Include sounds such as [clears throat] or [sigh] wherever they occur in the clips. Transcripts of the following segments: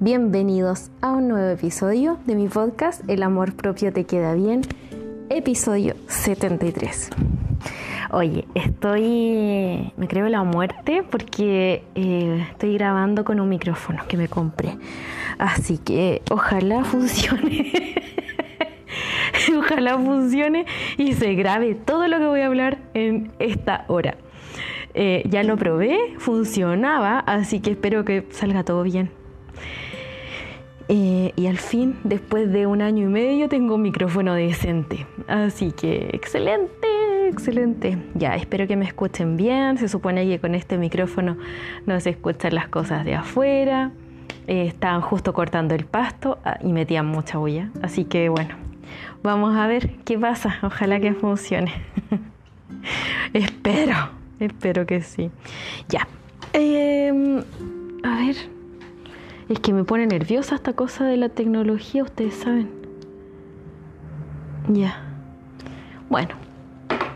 Bienvenidos a un nuevo episodio de mi podcast El amor propio te queda bien, episodio 73. Oye, estoy, me creo la muerte porque eh, estoy grabando con un micrófono que me compré. Así que ojalá [laughs] funcione. ojalá funcione y se grabe todo lo que voy a hablar en esta hora. Eh, ya lo probé, funcionaba, así que espero que salga todo bien. Eh, y al fin, después de un año y medio, tengo un micrófono decente. Así que excelente, excelente. Ya, espero que me escuchen bien. Se supone que con este micrófono no se escuchan las cosas de afuera. Eh, estaban justo cortando el pasto ah, y metían mucha bulla. Así que bueno, vamos a ver qué pasa. Ojalá que funcione. [laughs] espero, espero que sí. Ya. Em, a ver. Es que me pone nerviosa esta cosa de la tecnología, ustedes saben. Ya. Bueno,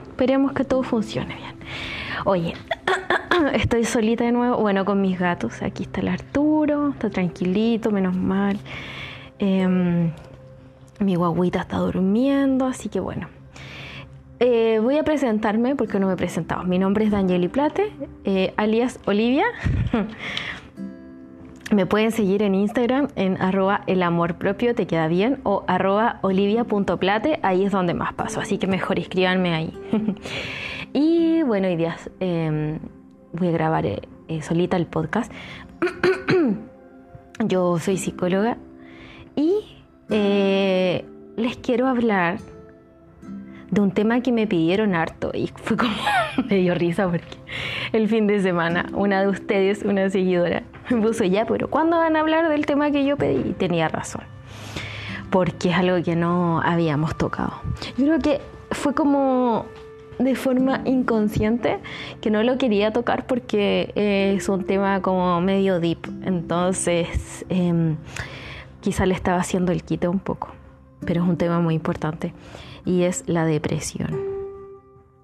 esperemos que todo funcione bien. Oye, [clears throat] estoy solita de nuevo, bueno, con mis gatos. Aquí está el Arturo, está tranquilito, menos mal. Em, mi guaguita está durmiendo, así que bueno. Eh, voy a presentarme porque no me he presentado. Mi nombre es Danieli Plate, eh, alias Olivia. [laughs] Me pueden seguir en Instagram en arroba el amor propio te queda bien o arroba olivia.plate, ahí es donde más paso, así que mejor escríbanme ahí. [laughs] y bueno, hoy día em, voy a grabar eh, eh, solita el podcast. [clears throat] Yo soy psicóloga y eh, les quiero hablar de un tema que me pidieron harto y fue como [laughs] me dio risa porque el fin de semana una de ustedes, una seguidora, me [laughs] puso ya, pero ¿cuándo van a hablar del tema que yo pedí? Y tenía razón, porque es algo que no habíamos tocado. Yo creo que fue como de forma inconsciente que no lo quería tocar porque es un tema como medio deep, entonces eh, quizá le estaba haciendo el quite un poco, pero es un tema muy importante y es la depresión.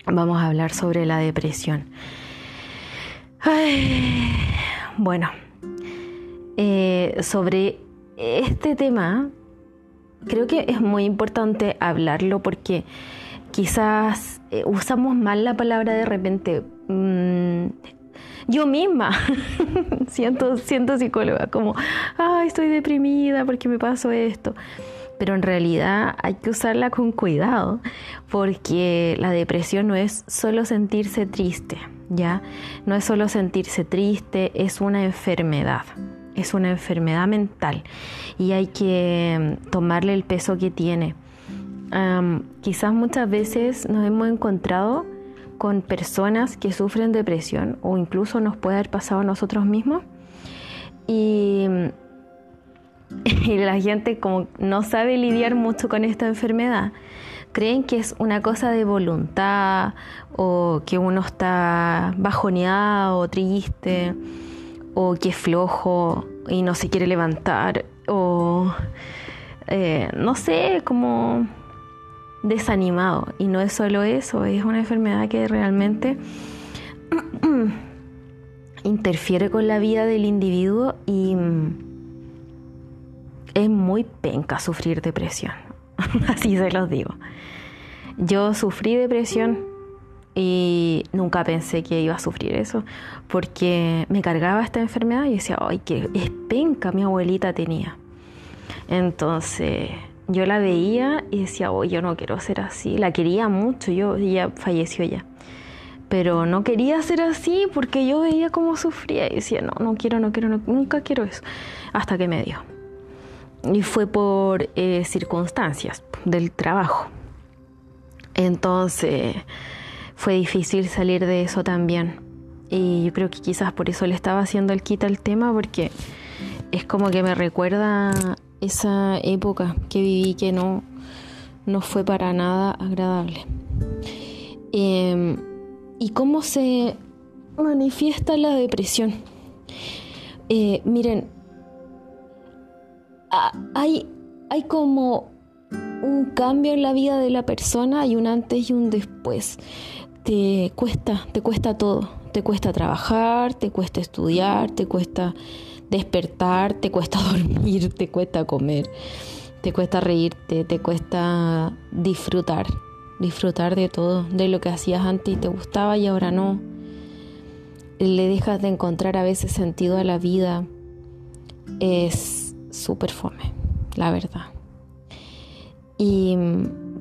Vamos a hablar sobre la depresión. bueno, eh, sobre este tema creo que es muy importante hablarlo porque quizás eh, usamos mal la palabra de repente. Mm, yo misma [laughs] siento, siento psicóloga, como, estoy deprimida porque me pasó esto pero en realidad hay que usarla con cuidado porque la depresión no es solo sentirse triste, ¿ya? No es solo sentirse triste, es una enfermedad, es una enfermedad mental y hay que mm, tomarle el peso que tiene. quizás muchas veces nos hemos encontrado con personas que sufren depresión o incluso nos puede haber pasado a nosotros mismos y mm, [laughs] y la gente como no sabe lidiar mucho con esta enfermedad, creen que es una cosa de voluntad o que uno está bajoneado o triste o que es flojo y no se quiere levantar o eh, no sé, como desanimado. Y no es solo eso, es una enfermedad que realmente [clears throat] interfiere con la vida del individuo y es muy penca sufrir depresión. [laughs] Así se los digo. Yo sufrí depresión y nunca pensé que iba a sufrir eso porque me cargaba esta enfermedad y decía, ay, qué es penca mi abuelita tenía. Entonces yo la veía y decía, oh, yo no quiero ser así. La quería mucho, yo ella falleció ya. Pero no quería ser así porque yo veía cómo sufría y decía, no, no quiero, no quiero, nunca quiero eso. Hasta que me dio y fue por eh, circunstancias del trabajo. Entonces fue difícil salir de eso también. Y yo creo que quizás por eso le estaba haciendo el quita al tema, porque es como que me recuerda esa época que viví que no, no fue para nada agradable. Em, ¿Y cómo se manifiesta la depresión? Eh, miren, hay, hay como un cambio en la vida de la persona, hay un antes y un después. Te cuesta, te cuesta todo. Te cuesta trabajar, te cuesta estudiar, te cuesta despertar, te cuesta [laughs] dormir, te cuesta comer, te cuesta reírte, te cuesta disfrutar, disfrutar de todo, de lo que hacías antes y te gustaba y ahora no. Le dejas de encontrar a veces sentido a la vida. Es súper fome, la verdad. ¿Y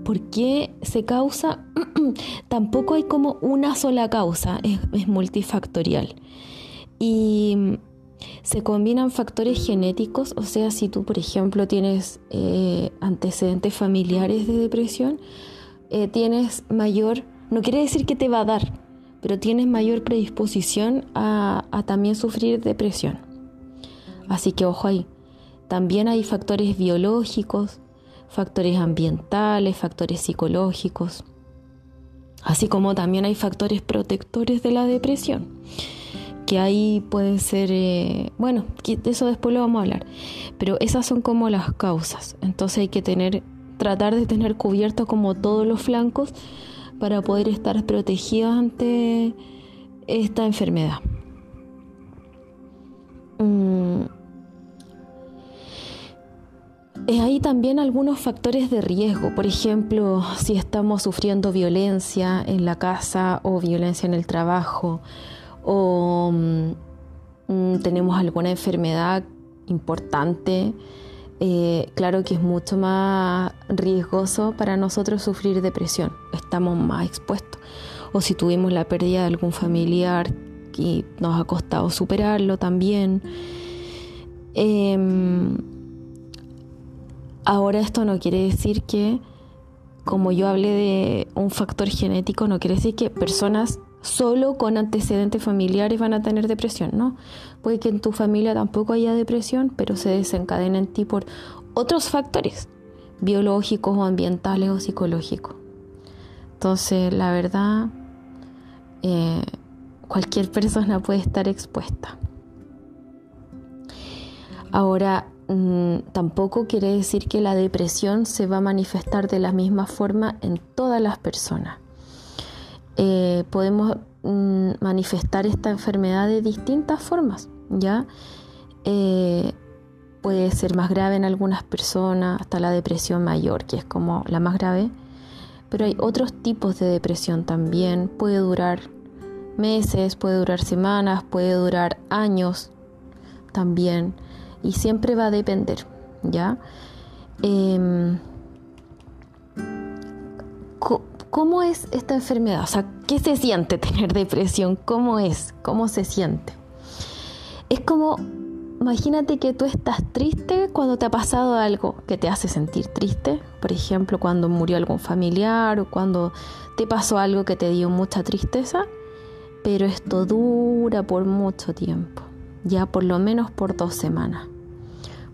por qué se causa? [clears throat] Tampoco hay como una sola causa, es, multifactorial. Y se combinan factores genéticos, o sea, si tú, por ejemplo, tienes eh, antecedentes familiares de depresión, eh, tienes mayor, no quiere decir que te va a dar, pero tienes mayor predisposición a, a también sufrir depresión. Así que ojo ahí. También hay factores biológicos, factores ambientales, factores psicológicos, así como también hay factores protectores de la depresión, que ahí pueden ser, eh, bueno, de eso después lo vamos a hablar, pero esas son como las causas, entonces hay que tener, tratar de tener cubiertos como todos los flancos para poder estar protegidos ante esta enfermedad. Mm, hay también algunos factores de riesgo, por ejemplo, si estamos sufriendo violencia en la casa o violencia en el trabajo o mm, mm, tenemos alguna enfermedad importante, eh, claro que es mucho más riesgoso para nosotros sufrir depresión, estamos más expuestos. O si tuvimos la pérdida de algún familiar y nos ha costado superarlo también. Em, Ahora esto no quiere decir que, como yo hablé de un factor genético, no quiere decir que personas solo con antecedentes familiares van a tener depresión, ¿no? Puede que en tu familia tampoco haya depresión, pero se desencadena en ti por otros factores, biológicos o ambientales o psicológicos. Entonces, la verdad, eh, cualquier persona puede estar expuesta. Ahora, Mm, tampoco quiere decir que la depresión se va a manifestar de la misma forma en todas las personas. Eh, podemos mm, manifestar esta enfermedad de distintas formas, ¿ya? Eh, puede ser más grave en algunas personas, hasta la depresión mayor, que es como la más grave, pero hay otros tipos de depresión también, puede durar meses, puede durar semanas, puede durar años también y siempre va a depender, ¿ya? Em, ¿Cómo es esta enfermedad? O sea, ¿qué se siente [laughs] tener depresión? ¿Cómo es? ¿Cómo se siente? Es como, imagínate que tú estás triste cuando te ha pasado algo que te hace sentir triste. Por ejemplo, cuando murió algún familiar o cuando te pasó algo que te dio mucha tristeza. Pero esto dura por mucho tiempo ya por lo menos por dos semanas.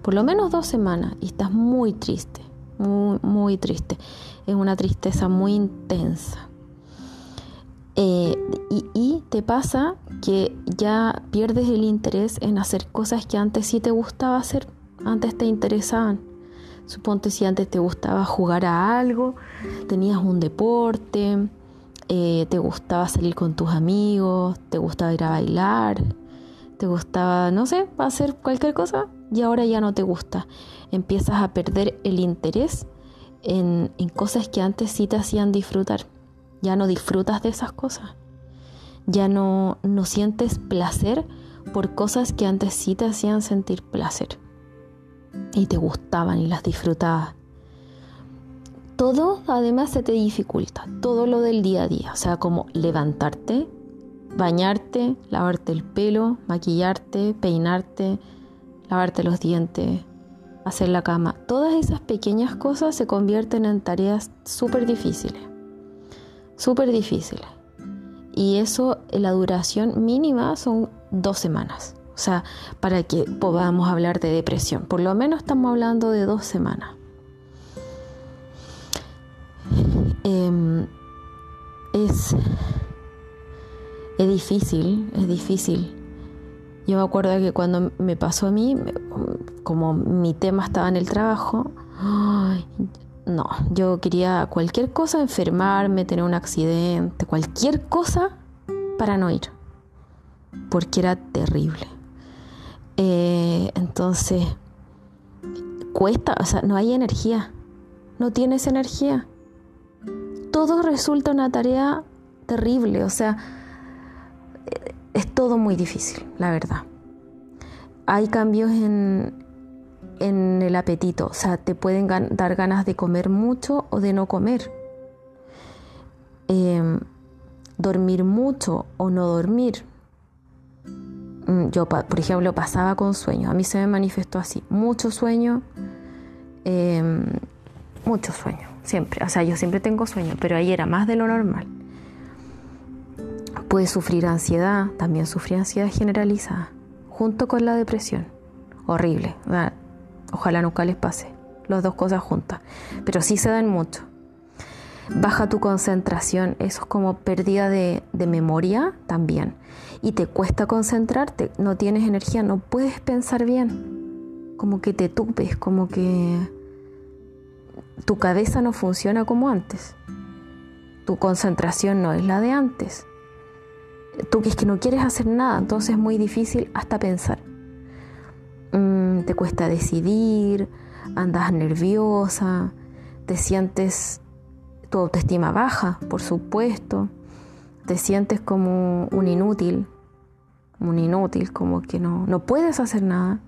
Por lo menos dos semanas y estás muy triste, muy, muy triste. Es una tristeza muy intensa. Eh, y, y, te pasa que ya pierdes el interés en hacer cosas que antes sí te gustaba hacer, antes te interesaban. Suponte si antes te gustaba jugar a algo, tenías un deporte, eh, te gustaba salir con tus amigos, te gustaba ir a bailar, te gustaba, no sé, hacer cualquier cosa y ahora ya no te gusta. Empiezas a perder el interés en, cosas que antes sí te hacían disfrutar. Ya no disfrutas de esas cosas. Ya no, no sientes placer por cosas que antes sí te hacían sentir placer. Y te gustaban y las disfrutabas. Todo además se te dificulta, todo lo del día a día, o sea, como levantarte, bañarte, lavarte el pelo, maquillarte, peinarte, lavarte los dientes, hacer la cama. Todas esas pequeñas cosas se convierten en tareas súper difíciles. Súper difíciles. Y eso, la duración mínima son dos semanas. O sea, para que podamos hablar de depresión. Por lo menos estamos hablando de dos semanas. Em, es es difícil, es difícil. Yo me acuerdo que cuando me pasó a mí, como mi tema estaba en el trabajo, no, yo quería cualquier cosa, enfermarme, tener un accidente, cualquier cosa para no ir, porque era terrible. Eh, entonces, cuesta, o sea, no hay energía, no tienes energía. Todo resulta una tarea terrible, o sea, es todo muy difícil, la verdad. Hay cambios en, en el apetito, o sea, te pueden dar ganas de comer mucho o de no comer. Em, dormir mucho o no dormir. Mm, yo, por ejemplo, pasaba con sueño. A mí se me manifestó así. Mucho sueño. Em, mucho sueño. Siempre. O sea, yo siempre tengo sueño, pero ahí era más de lo normal. Puede sufrir ansiedad. También sufrí ansiedad generalizada. Junto con la depresión. Horrible. Ojalá nunca les pase. Las dos cosas juntas. Pero sí se dan mucho baja tu concentración, eso es como pérdida de, memoria también. Y te cuesta concentrarte, no tienes energía, no puedes pensar bien, como que te tupes, como que tu cabeza no funciona como antes. Tu concentración no es la de antes. Tú que es que no quieres hacer nada, entonces es muy difícil hasta pensar. Mm, te cuesta decidir, andas nerviosa, te sientes tu autoestima baja, por supuesto, te sientes como un inútil, un inútil, como que no, no puedes hacer nada,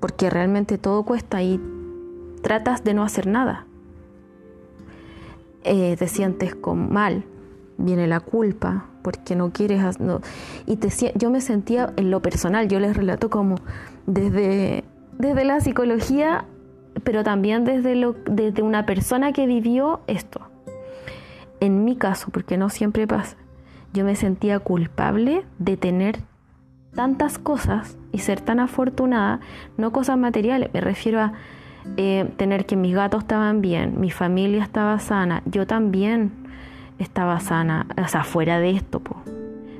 porque realmente todo cuesta y tratas de no hacer nada. Eh, te sientes como mal, viene la culpa, porque no quieres... No, y te, yo me sentía en lo personal, yo les relato como desde, desde la psicología pero también desde, lo, desde una persona que vivió esto. En mi caso, porque no siempre pasa, yo me sentía culpable de tener tantas cosas y ser tan afortunada, no cosas materiales, me refiero a eh, tener que mis gatos estaban bien, mi familia estaba sana, yo también estaba sana, o sea, fuera de esto,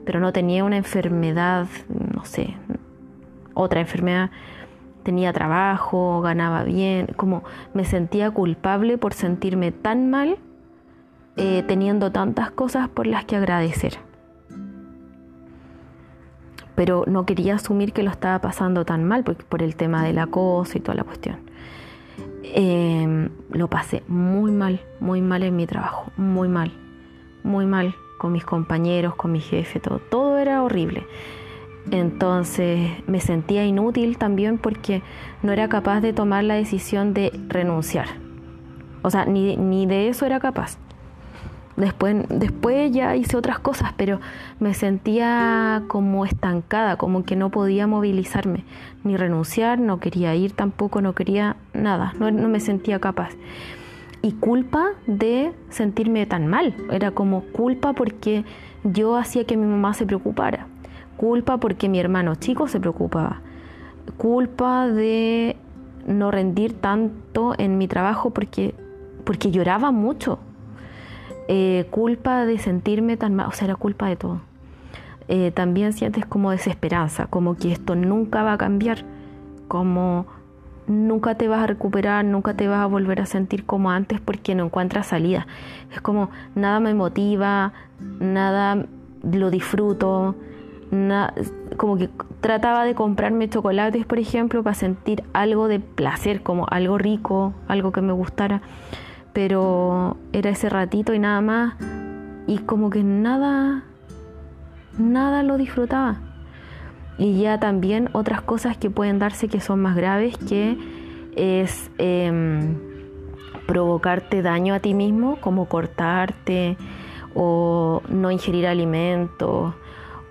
pero no tenía una enfermedad, no sé, otra enfermedad tenía trabajo, ganaba bien, como me sentía culpable por sentirme tan mal eh, teniendo tantas cosas por las que agradecer. Pero no quería asumir que lo estaba pasando tan mal por, por el tema del acoso y toda la cuestión. Em, lo pasé muy mal, muy mal en mi trabajo, muy mal, muy mal con mis compañeros, con mi jefe, todo, todo era horrible. Entonces me sentía inútil también porque no era capaz de tomar la decisión de renunciar. O sea, ni, ni de eso era capaz. Después, después ya hice otras cosas, pero me sentía como estancada, como que no podía movilizarme, ni renunciar, no quería ir tampoco, no quería nada, no, no me sentía capaz. Y culpa de sentirme tan mal, era como culpa porque yo hacía que mi mamá se preocupara. Culpa porque mi hermano chico se preocupaba, culpa de no rendir tanto en mi trabajo porque, porque lloraba mucho, eh, culpa de sentirme tan mal, o sea, era culpa de todo. Eh, también sientes como desesperanza, como que esto nunca va a cambiar, como nunca te vas a recuperar, nunca te vas a volver a sentir como antes porque no encuentras salida. Es como nada me motiva, nada lo disfruto, como que trataba de comprarme chocolates, por ejemplo, para sentir algo de placer, como algo rico, algo que me gustara, pero era ese ratito y nada más, y como que nada, nada lo disfrutaba. Y ya también otras cosas que pueden darse que son más graves, que es em, provocarte daño a ti mismo, como cortarte o no ingerir alimentos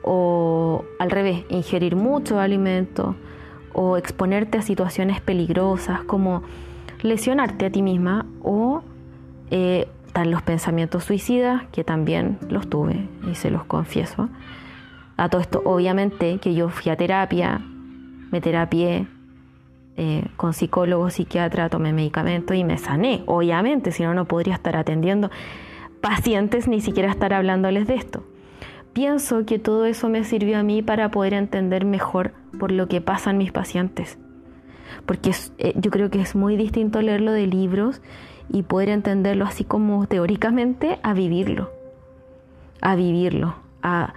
o al revés, ingerir mucho alimento o exponerte a situaciones peligrosas como lesionarte a ti misma o eh, los pensamientos suicidas, que también los tuve y se los confieso. A todo esto, obviamente, que yo fui a terapia, me terapié eh, con psicólogo, psiquiatra, tomé medicamentos y me sané. Obviamente, si no, no podría estar atendiendo pacientes ni siquiera estar hablándoles de esto pienso que todo eso me sirvió a mí para poder entender mejor por lo que pasan mis pacientes. Porque eh, yo creo que es muy distinto leerlo de libros y poder entenderlo así como teóricamente a vivirlo, a vivirlo. A,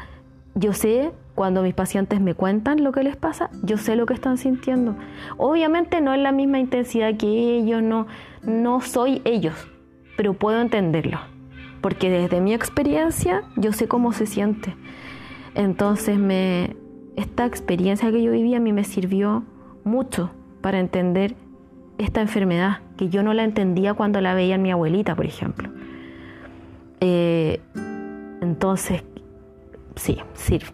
yo sé cuando mis pacientes me cuentan lo que les pasa, yo sé lo que están sintiendo. Obviamente no es la misma intensidad que ellos, no, no soy ellos, pero puedo entenderlo, porque desde mi experiencia yo sé cómo se siente. Entonces me, esta experiencia que yo viví a mí me sirvió mucho para entender esta enfermedad, que yo no la entendía cuando la veía en mi abuelita, por ejemplo. Eh, entonces, sí,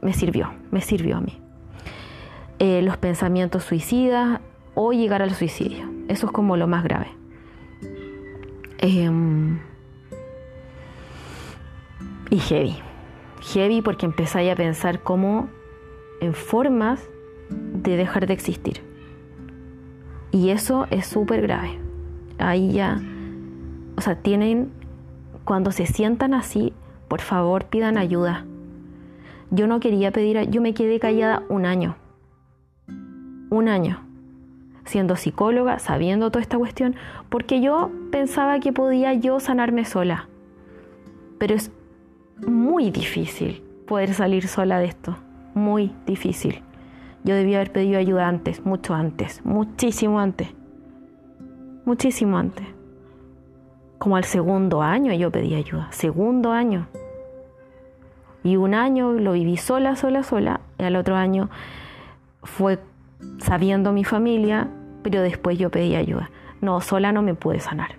me sirvió, me sirvió a mí. Eh, los pensamientos suicidas o llegar al suicidio, eso es como lo más grave. Em, y heavy, heavy porque empezáis a pensar cómo en formas de dejar de existir. Y eso es súper grave. Ahí ya, o sea, tienen, cuando se sientan así, por favor pidan ayuda. Yo no quería pedir, yo me quedé callada un año. Un año. Siendo psicóloga, sabiendo toda esta cuestión, porque yo pensaba que podía yo sanarme sola. Pero es muy difícil poder salir sola de esto. Muy difícil. Yo debía haber pedido ayuda antes, mucho antes, muchísimo antes. Muchísimo antes. Como al segundo año yo pedí ayuda, segundo año. Y un año lo viví sola, sola, sola. Y al otro año fue sabiendo mi familia, pero después yo pedí ayuda. No, sola no me pude sanar.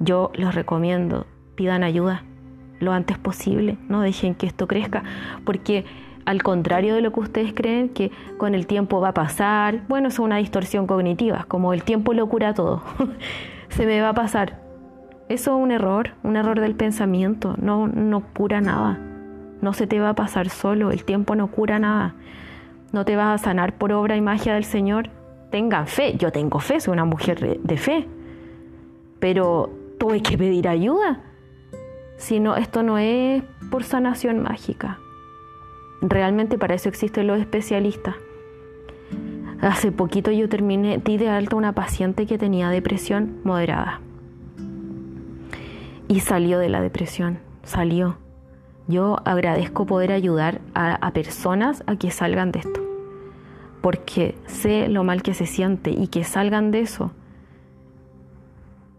Yo les recomiendo, pidan ayuda lo antes posible, no dejen que esto crezca, porque al contrario de lo que ustedes creen, que con el tiempo va a pasar, bueno, es una distorsión cognitiva, como el tiempo lo cura todo, [laughs] se me va a pasar. Eso es un error, un error del pensamiento, no, no cura nada, no se te va a pasar solo, el tiempo no cura nada, no te vas a sanar por obra y magia del Señor. Tengan fe, yo tengo fe, soy una mujer de fe, pero tuve que pedir ayuda. Si no, esto no es por sanación mágica Realmente para eso existen los especialistas. Hace poquito yo terminé, di de alta una paciente que tenía depresión moderada. Y salió de la depresión, salió. Yo agradezco poder ayudar a, personas a que salgan de esto. Porque sé lo mal que se siente y que salgan de eso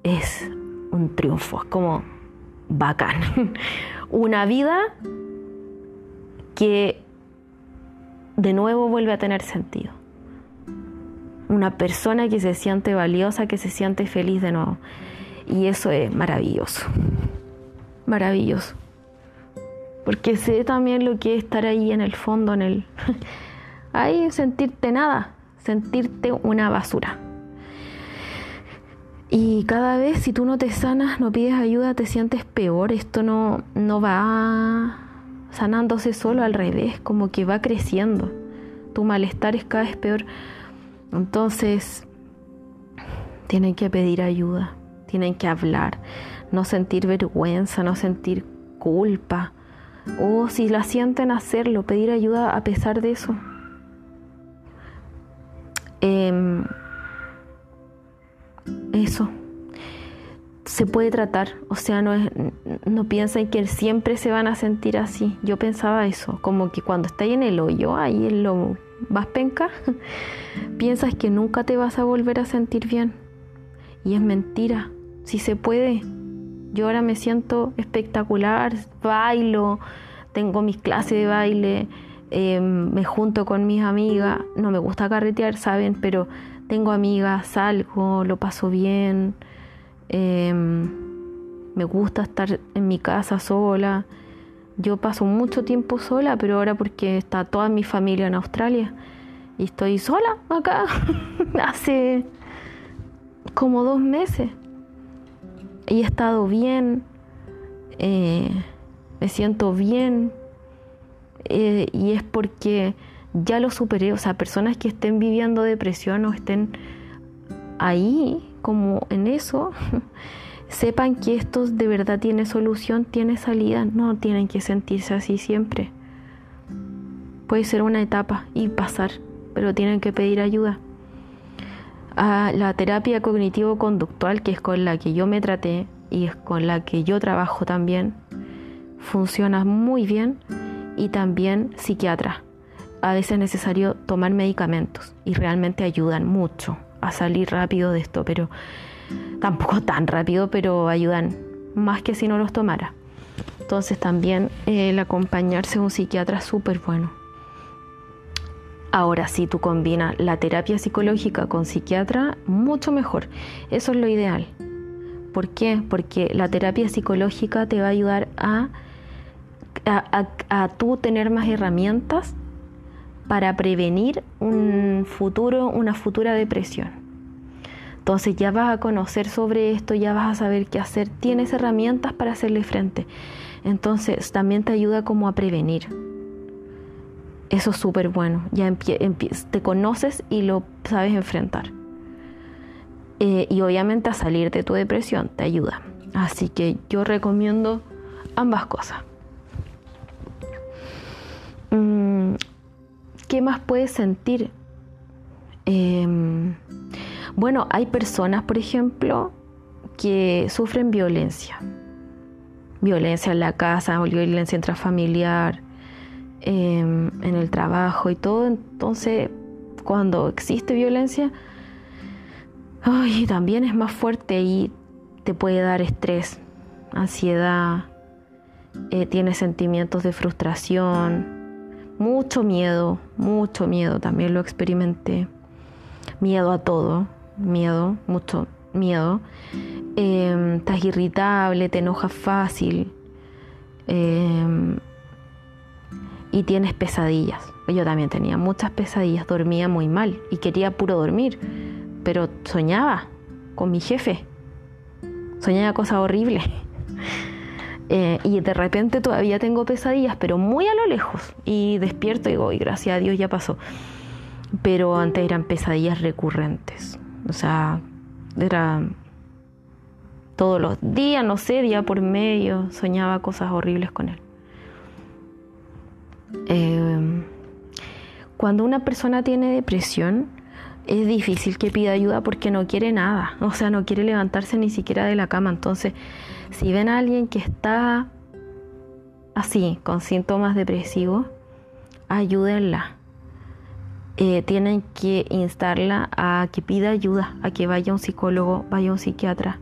es un triunfo, es como bacán. [laughs] Una vida que de nuevo vuelve a tener sentido. Una persona que se siente valiosa, que se siente feliz de nuevo. Y eso es maravilloso. Maravilloso. Porque sé también lo que es estar ahí en el fondo, en el... [laughs] ahí sentirte nada, sentirte una basura. Y cada vez si tú no te sanas, no pides ayuda, te sientes peor. Esto no, no va sanándose solo al revés, como que va creciendo. Tu malestar es cada vez peor. Entonces, tienen que pedir ayuda, tienen que hablar, no sentir vergüenza, no sentir culpa. O si la sienten hacerlo, pedir ayuda a pesar de eso. Em, eso se puede tratar, o sea, no, es, no piensen que siempre se van a sentir así. Yo pensaba eso, como que cuando estáis en el hoyo, ahí en lo vas penca, [laughs] piensas que nunca te vas a volver a sentir bien. Y es mentira, si se puede. Yo ahora me siento espectacular, bailo, tengo mis clases de baile, em, me junto con mis amigas, no me gusta carretear, saben, pero tengo amigas, salgo, lo paso bien Em, me gusta estar en mi casa sola. Yo paso mucho tiempo sola, pero ahora porque está toda mi familia en Australia y estoy sola acá [laughs] hace como dos meses. He estado bien, eh, me siento bien eh, y es porque ya lo superé. O sea, personas que estén viviendo depresión o estén ahí como en eso, [laughs] sepan que esto de verdad tiene solución, tiene salida, no tienen que sentirse así siempre. Puede ser una etapa y pasar, pero tienen que pedir ayuda. A la terapia cognitivo-conductual, que es con la que yo me traté y es con la que yo trabajo también, funciona muy bien, y también psiquiatra. A veces es necesario tomar medicamentos y realmente ayudan mucho a salir rápido de esto, pero tampoco tan rápido, pero ayudan más que si no los tomara. Entonces también el acompañarse a un psiquiatra es súper bueno. Ahora, si tú combinas la terapia psicológica con psiquiatra, mucho mejor. Eso es lo ideal. ¿Por qué? Porque la terapia psicológica te va a ayudar a, a, a tú tener más herramientas para prevenir un futuro, una futura depresión. Entonces ya vas a conocer sobre esto, ya vas a saber qué hacer, tienes herramientas para hacerle frente. Entonces también te ayuda como a prevenir. Eso es súper bueno. Ya te conoces y lo sabes enfrentar. Eh, y obviamente a salir de tu depresión te ayuda. Así que yo recomiendo ambas cosas. Mm, ¿Qué más puedes sentir? Em, bueno, hay personas, por ejemplo, que sufren violencia. Violencia en la casa, violencia intrafamiliar, Em, en el trabajo y todo. Entonces, cuando existe violencia, ay, también es más fuerte y te puede dar estrés, ansiedad, eh, tienes sentimientos de frustración, mucho miedo, mucho miedo, también lo experimenté. Miedo a todo, miedo, mucho miedo. Em, estás irritable, te enojas fácil. Eh, y tienes pesadillas. Yo también tenía muchas pesadillas, dormía muy mal y quería puro dormir, pero soñaba con mi jefe, soñaba cosas horribles. [laughs] Eh, y de repente todavía tengo pesadillas, pero muy a lo lejos. Y despierto y digo, y gracias a Dios ya pasó. Pero antes eran pesadillas recurrentes. O sea, era todos los días, no sé, día por medio, soñaba cosas horribles con él. Eh, cuando una persona tiene depresión, es difícil que pida ayuda porque no quiere nada, [laughs] o sea, no quiere levantarse ni siquiera de la cama. Entonces, si ven a alguien que está así, con síntomas depresivos, ayúdenla. Eh, tienen que instarla a que pida ayuda, a que vaya a un psicólogo, vaya a un psiquiatra.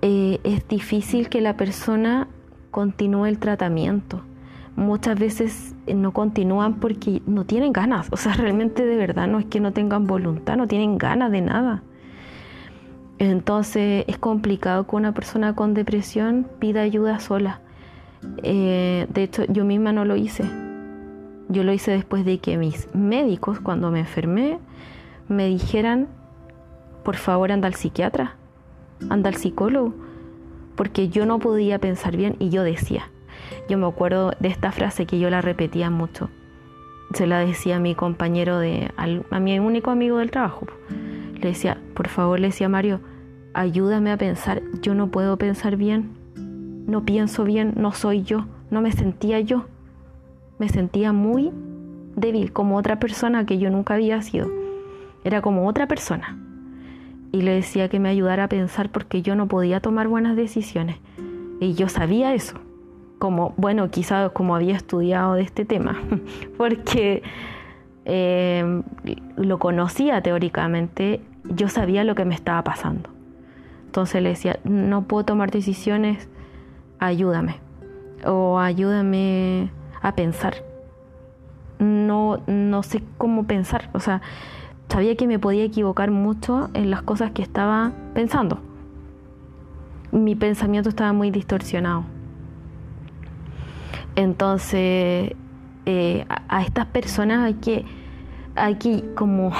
Eh, es difícil que la persona continúe el tratamiento muchas veces eh, no continúan porque no tienen ganas. O sea, realmente de verdad no es que no tengan voluntad, no tienen ganas de nada. Entonces es complicado que una persona con depresión pida ayuda sola. Eh, de hecho, yo misma no lo hice. Yo lo hice después de que mis médicos, cuando me enfermé, me dijeran, por favor anda al psiquiatra, anda al psicólogo, porque yo no podía pensar bien y yo decía, yo me acuerdo de esta frase que yo la repetía mucho. Se la decía a mi compañero de, a mi único amigo del trabajo. Le decía, por favor, le decía Mario, ayúdame a pensar, yo no puedo pensar bien, no pienso bien, no soy yo, no me sentía yo. Me sentía muy débil, como otra persona que yo nunca había sido. Era como otra persona. Y le decía que me ayudara a pensar porque yo no podía tomar buenas decisiones. Y yo sabía eso como, bueno, quizás como había estudiado de este tema, [laughs] porque eh, lo conocía teóricamente, yo sabía lo que me estaba pasando. Entonces le decía, no puedo tomar decisiones, ayúdame, o ayúdame a pensar. No, no sé cómo pensar, o sea, sabía que me podía equivocar mucho en las cosas que estaba pensando. Mi pensamiento estaba muy distorsionado. Entonces, eh, a, estas personas hay que, hay que como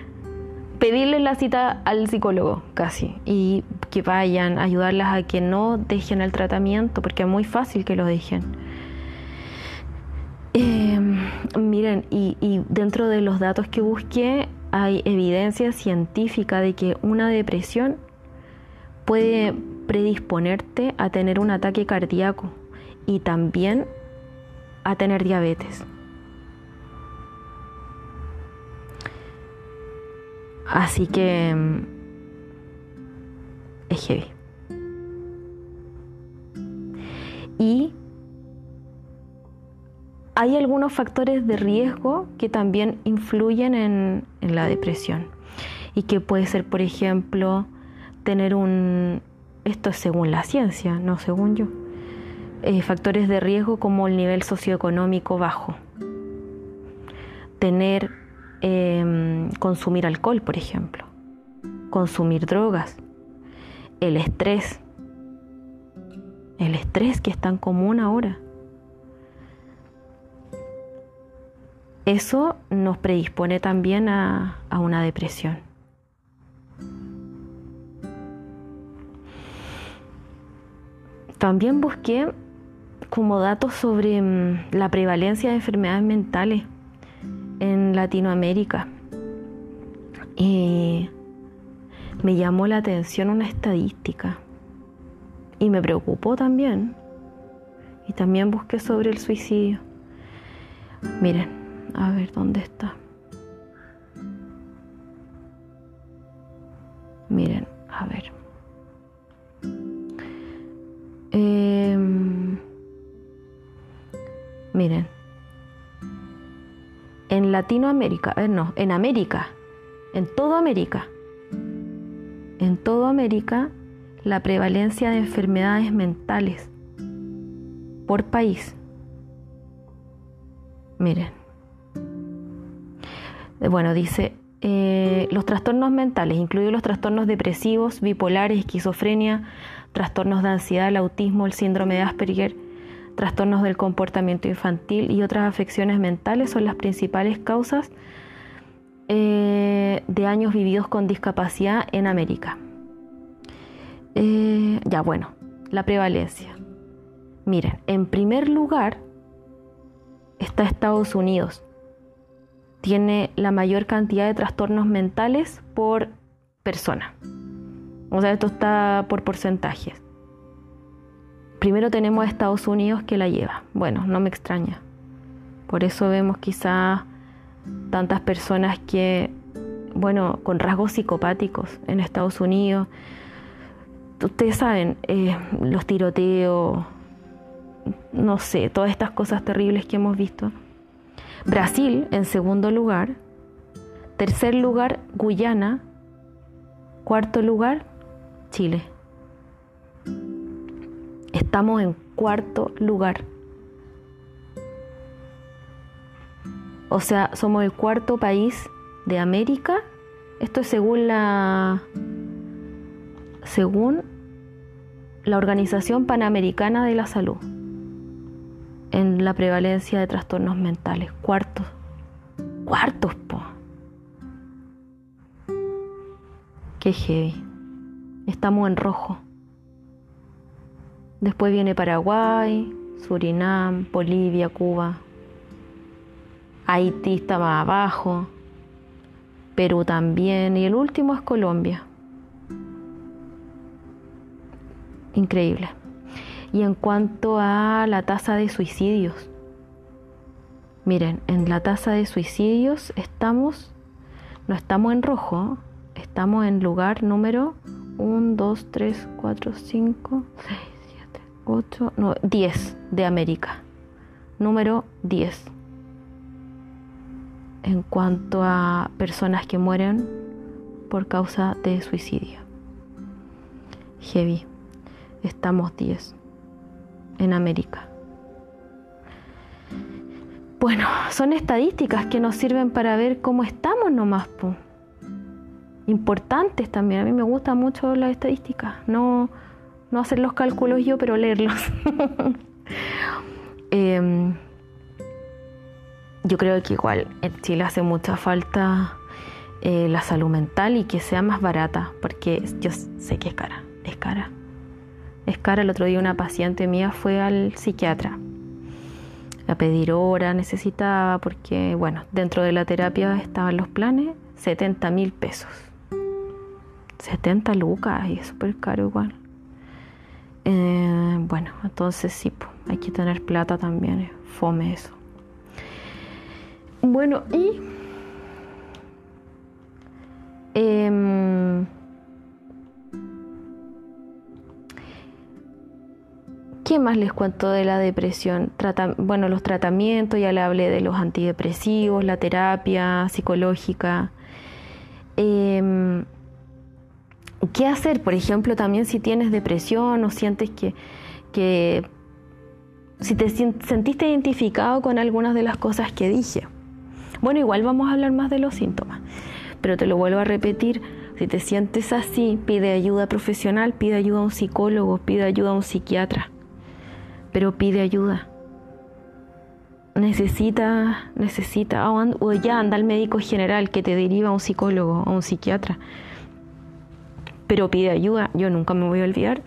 [laughs] pedirles la cita al psicólogo casi y que vayan, ayudarlas a que no dejen el tratamiento porque es muy fácil que lo dejen. Em, miren, y, y dentro de los datos que busqué hay evidencia científica de que una depresión puede predisponerte a tener un ataque cardíaco y también a tener diabetes. Así que mm, es heavy. Y hay algunos factores de riesgo que también influyen en, la depresión y que puede ser, por ejemplo, tener un, esto es según la ciencia, no según yo, eh, factores de riesgo como el nivel socioeconómico bajo, tener, em, consumir alcohol, por ejemplo, consumir drogas, el estrés, el estrés que es tan común ahora. Eso nos predispone también a, a una depresión. También busqué como datos sobre mm, la prevalencia de enfermedades mentales en Latinoamérica. Y me llamó la atención una estadística y me preocupó también. Y también busqué sobre el suicidio. Miren, a ver dónde está. Miren, a ver. Em, miren. En Latinoamérica, eh, no, en América, en toda América, en toda América, la prevalencia de enfermedades mentales por país. Miren. Eh, bueno, dice, eh, los trastornos mentales, incluidos los trastornos depresivos, bipolares, esquizofrenia, trastornos de ansiedad, el autismo, el síndrome de Asperger, trastornos del comportamiento infantil y otras afecciones mentales son las principales causas eh, de años vividos con discapacidad en América. Eh, ya, bueno, la prevalencia. Miren, en primer lugar está Estados Unidos. Tiene la mayor cantidad de trastornos mentales por persona. O sea, esto está por porcentajes. Primero tenemos a Estados Unidos que la lleva. Bueno, no me extraña. Por eso vemos quizás tantas personas que, bueno, con rasgos psicopáticos en Estados Unidos, ustedes saben, eh, los tiroteos, no sé, todas estas cosas terribles que hemos visto. Brasil en segundo lugar, tercer lugar Guyana, cuarto lugar Chile. Estamos en cuarto lugar. O sea, somos el cuarto país de América. Esto es según la según la Organización Panamericana de la Salud, en la prevalencia de trastornos mentales. Cuartos. Cuartos, po. Qué heavy. Estamos en rojo. Después viene Paraguay, Surinam, Bolivia, Cuba. Haití está más abajo. Perú también. Y el último es Colombia. increíble. Y en cuanto a la tasa de suicidios, miren, en la tasa de suicidios estamos, no estamos en rojo, estamos en lugar número 1, 2, 3, 4, 5, 6, 7, 8, 9, 10 de América. Número 10. En cuanto a personas que mueren por causa de suicidio. Heavy estamos 10 en América. Bueno, son estadísticas que nos sirven para ver cómo estamos nomás. Importantes también. A mí me gusta mucho las estadísticas. No, no hacer los cálculos yo, pero leerlos. [laughs] Em, yo creo que igual en Chile hace mucha falta eh, la salud mental y que sea más barata, porque yo sé que es cara, es cara. Es cara, el otro día una paciente mía fue al psiquiatra a pedir hora, necesitaba, porque, bueno, dentro de la terapia estaban los planes, 70 mil pesos. 70 lucas, y es súper caro igual. Eh, bueno, entonces sí, po, hay que tener plata también, eh, fome eso. Bueno, y... Eh, ¿Qué más les cuento de la depresión? Bueno, los tratamientos, ya le hablé de los antidepresivos, la terapia psicológica. Em, ¿Qué hacer, por ejemplo, también si tienes depresión o sientes que, que si te sentiste identificado con algunas de las cosas que dije? Bueno, igual vamos a hablar más de los síntomas, pero te lo vuelvo a repetir, si te sientes así, pide ayuda profesional, pide ayuda a un psicólogo, pide ayuda a un psiquiatra, pero pide ayuda. Necesita, necesita, o ya anda al médico general que te deriva a un psicólogo, a un psiquiatra, pero pide ayuda. Yo nunca me voy a olvidar.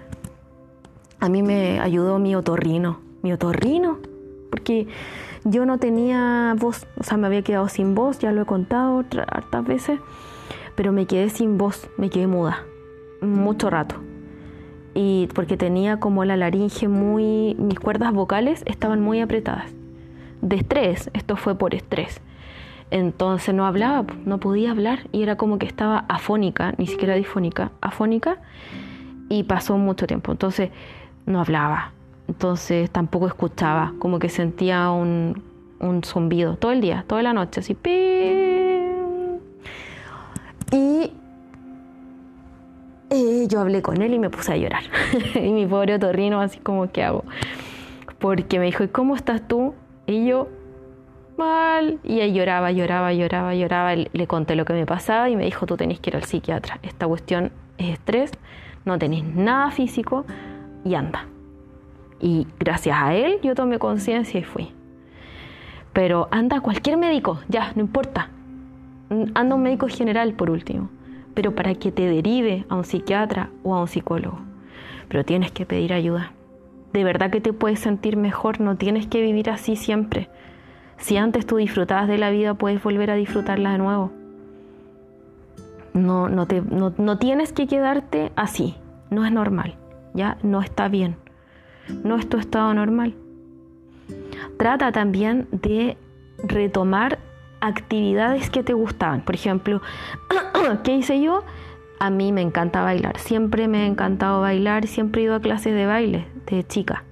A mí me ayudó mi otorrino, mi otorrino, porque yo no tenía voz, o sea, me había quedado sin voz, ya lo he contado hartas veces pero me quedé sin voz, me quedé muda, mucho rato. Y porque tenía como la laringe muy, mis cuerdas vocales estaban muy apretadas. De estrés, esto fue por estrés. Entonces no hablaba, no podía hablar y era como que estaba afónica, ni siquiera difónica, afónica y pasó mucho tiempo. Entonces no hablaba, entonces tampoco escuchaba, como que sentía un, un zumbido todo el día, toda la noche, así. Y eh, yo hablé con él y me puse a llorar. [laughs] y mi pobre otorrino, así como, ¿qué hago? Porque me dijo, ¿y cómo estás tú? Y yo, Y él lloraba, lloraba, lloraba, lloraba. Le conté lo que me pasaba y me dijo, tú tenés que ir al psiquiatra. Esta cuestión es estrés, no tenés nada físico y anda. Y gracias a él yo tomé conciencia y fui. Pero anda cualquier médico, ya, no importa anda un médico general por último, pero para que te derive a un psiquiatra o a un psicólogo. Pero tienes que pedir ayuda. De verdad que te puedes sentir mejor, no tienes que vivir así siempre. Si antes tú disfrutabas de la vida, puedes volver a disfrutarla de nuevo. No, no, te, no tienes que quedarte así, no es normal, ya no está bien, no es tu estado normal. Trata también de retomar actividades que te gustaban. Por ejemplo, [clears throat] ¿qué hice yo? A mí me encanta bailar. Siempre me ha encantado bailar. Siempre he ido a clases de baile de chica.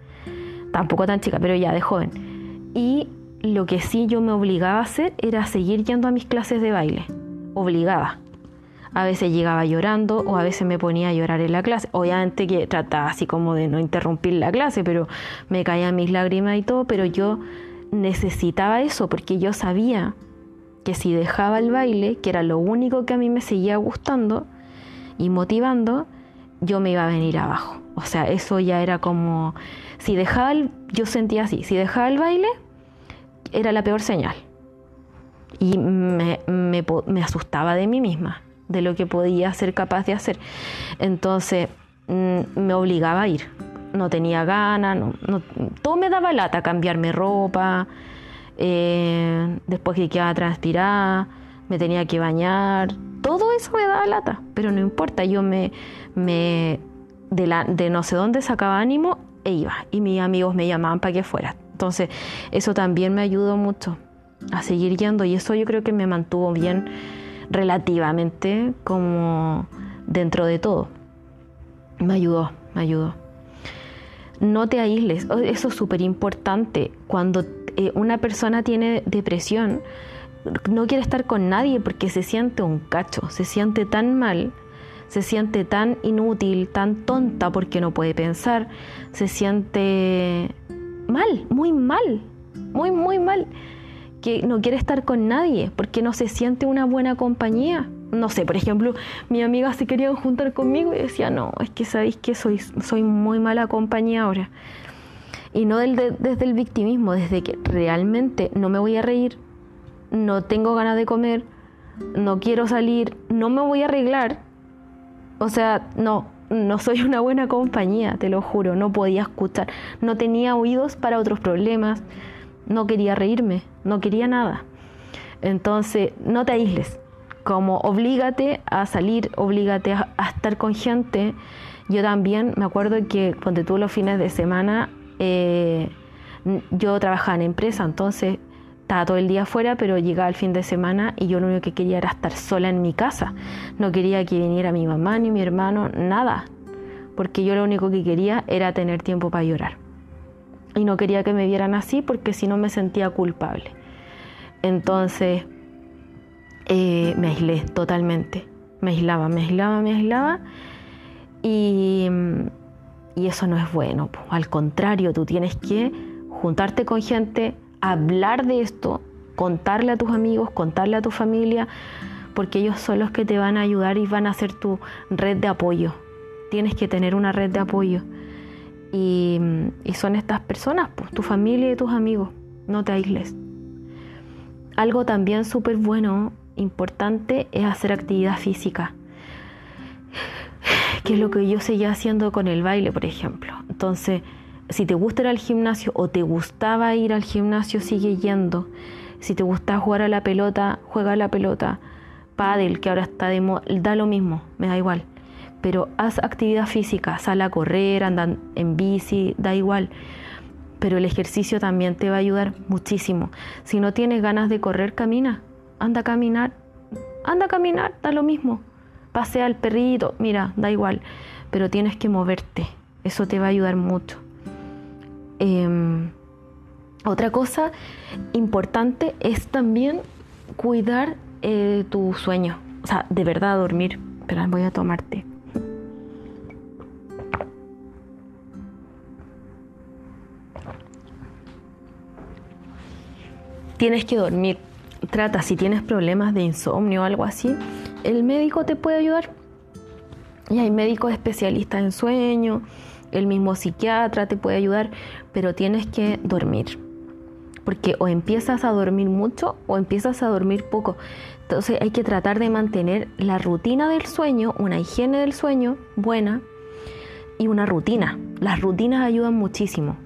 Tampoco tan chica, pero ya de joven. Y lo que sí yo me obligaba a hacer era seguir yendo a mis clases de baile. Obligada. A veces llegaba llorando o a veces me ponía a llorar en la clase. Obviamente que trataba así como de no interrumpir la clase, pero me caían mis lágrimas y todo, pero yo necesitaba eso porque yo sabía que si dejaba el baile, que era lo único que a mí me seguía gustando y motivando, yo me iba a venir abajo. O sea, eso ya era como, si dejaba el, yo sentía así, si dejaba el baile, era la peor señal. Y me, asustaba de mí misma, de lo que podía ser capaz de hacer. Entonces mm, me obligaba a ir. No tenía ganas, no, todo me daba lata, cambiarme ropa, eh, después que quedaba transpirada, me tenía que bañar, todo eso me daba lata, pero no importa, yo me, de, de no sé dónde sacaba ánimo e iba, y mis amigos me llamaban para que fuera. Entonces, eso también me ayudó mucho a seguir yendo y eso yo creo que me mantuvo bien relativamente como dentro de todo. Me ayudó, me ayudó. No te aísles, eso es súper importante. Cuando eh, una persona tiene depresión, no quiere estar con nadie porque se siente un cacho, se siente tan mal, se siente tan inútil, tan tonta porque no puede pensar, se siente mal, muy mal, muy, muy mal, que no quiere estar con nadie porque no se siente una buena compañía. No sé, por ejemplo, mi amiga se quería juntar conmigo y decía, no, es que sabéis que soy, soy muy mala compañía ahora. Y no desde el victimismo, desde que realmente no me voy a reír, no tengo ganas de comer, no quiero salir, no me voy a arreglar. O sea, no, no soy una buena compañía, te lo juro, no podía escuchar, no tenía oídos para otros problemas, no quería reírme, no quería nada. Entonces, no te aísles, como oblígate a salir, oblígate a, estar con gente. Yo también me acuerdo que cuando tuve los fines de semana eh, yo trabajaba en empresa, entonces estaba todo el día afuera, pero llegaba el fin de semana y yo lo único que quería era estar sola en mi casa. No quería que viniera mi mamá ni mi hermano, nada, porque yo lo único que quería era tener tiempo para llorar. y no quería que me vieran así porque si no me sentía culpable. Entonces eh, me aislé totalmente, me aislaba, me aislaba, me aislaba y, y eso no es bueno. Al contrario, tú tienes que juntarte con gente, hablar de esto, contarle a tus amigos, contarle a tu familia, porque ellos son los que te van a ayudar y van a ser tu red de apoyo. Tienes que tener una red de apoyo. Y, son estas personas, pues, tu familia y tus amigos. No te aísles. Algo también súper bueno, importante, es hacer actividad física. Que es lo que yo seguía haciendo con el baile, por ejemplo. Entonces, si te gusta ir al gimnasio o te gustaba ir al gimnasio, sigue yendo. Si te gusta jugar a la pelota, juega a la pelota. Padel, que ahora está de moda, da lo mismo, me da igual. Pero haz actividad física, sal a correr, anda en bici, da igual. Pero el ejercicio también te va a ayudar muchísimo. Si no tienes ganas de correr, camina. Anda a caminar. Anda a caminar, da lo mismo. Pasea al perrito, mira, da igual. Pero tienes que moverte. Eso te va a ayudar mucho. Em, otra cosa importante es también cuidar eh, tu sueño. O sea, de verdad dormir. Pero voy a tomarte. Tienes que dormir. Trata, si tienes problemas de insomnio o algo así, el médico te puede ayudar. Y hay médicos especialistas en sueño, el mismo psiquiatra te puede ayudar, pero tienes que dormir. Porque o empiezas a dormir mucho o empiezas a dormir poco. Entonces hay que tratar de mantener la rutina del sueño, una higiene del sueño buena y una rutina. Las rutinas ayudan muchísimo.